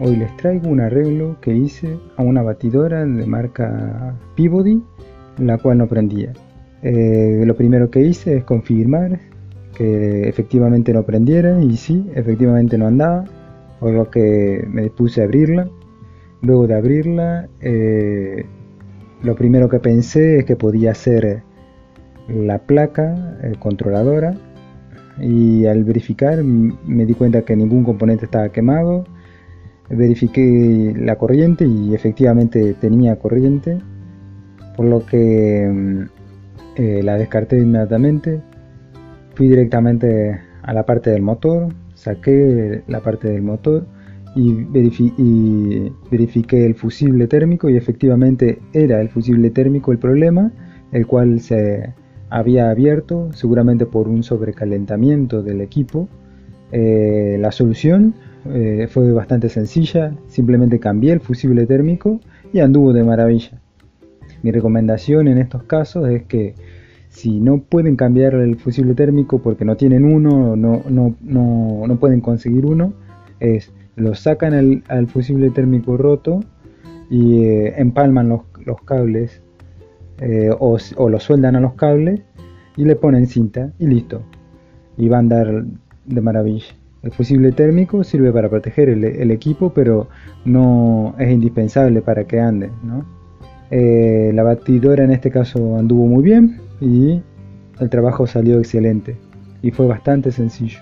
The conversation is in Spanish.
hoy les traigo un arreglo que hice a una batidora de marca Peabody, la cual no prendía. Eh, lo primero que hice es confirmar que efectivamente no prendiera y sí, efectivamente no andaba, por lo que me dispuse a abrirla. Luego de abrirla, eh, lo primero que pensé es que podía ser la placa controladora y al verificar me di cuenta que ningún componente estaba quemado verifiqué la corriente y efectivamente tenía corriente por lo que mm, eh, la descarté inmediatamente fui directamente a la parte del motor saqué la parte del motor y, y verifiqué el fusible térmico y efectivamente era el fusible térmico el problema el cual se había abierto seguramente por un sobrecalentamiento del equipo. Eh, la solución eh, fue bastante sencilla, simplemente cambié el fusible térmico y anduvo de maravilla. Mi recomendación en estos casos es que si no pueden cambiar el fusible térmico porque no tienen uno, no, no, no, no pueden conseguir uno, es lo sacan al, fusible térmico roto y eh, empalman los, los cables eh, o, lo sueldan a los cables y le ponen cinta y listo. Y va a andar de maravilla. El fusible térmico sirve para proteger el, equipo, pero no es indispensable para que ande. Eh, la batidora en este caso anduvo muy bien y el trabajo salió excelente y fue bastante sencillo.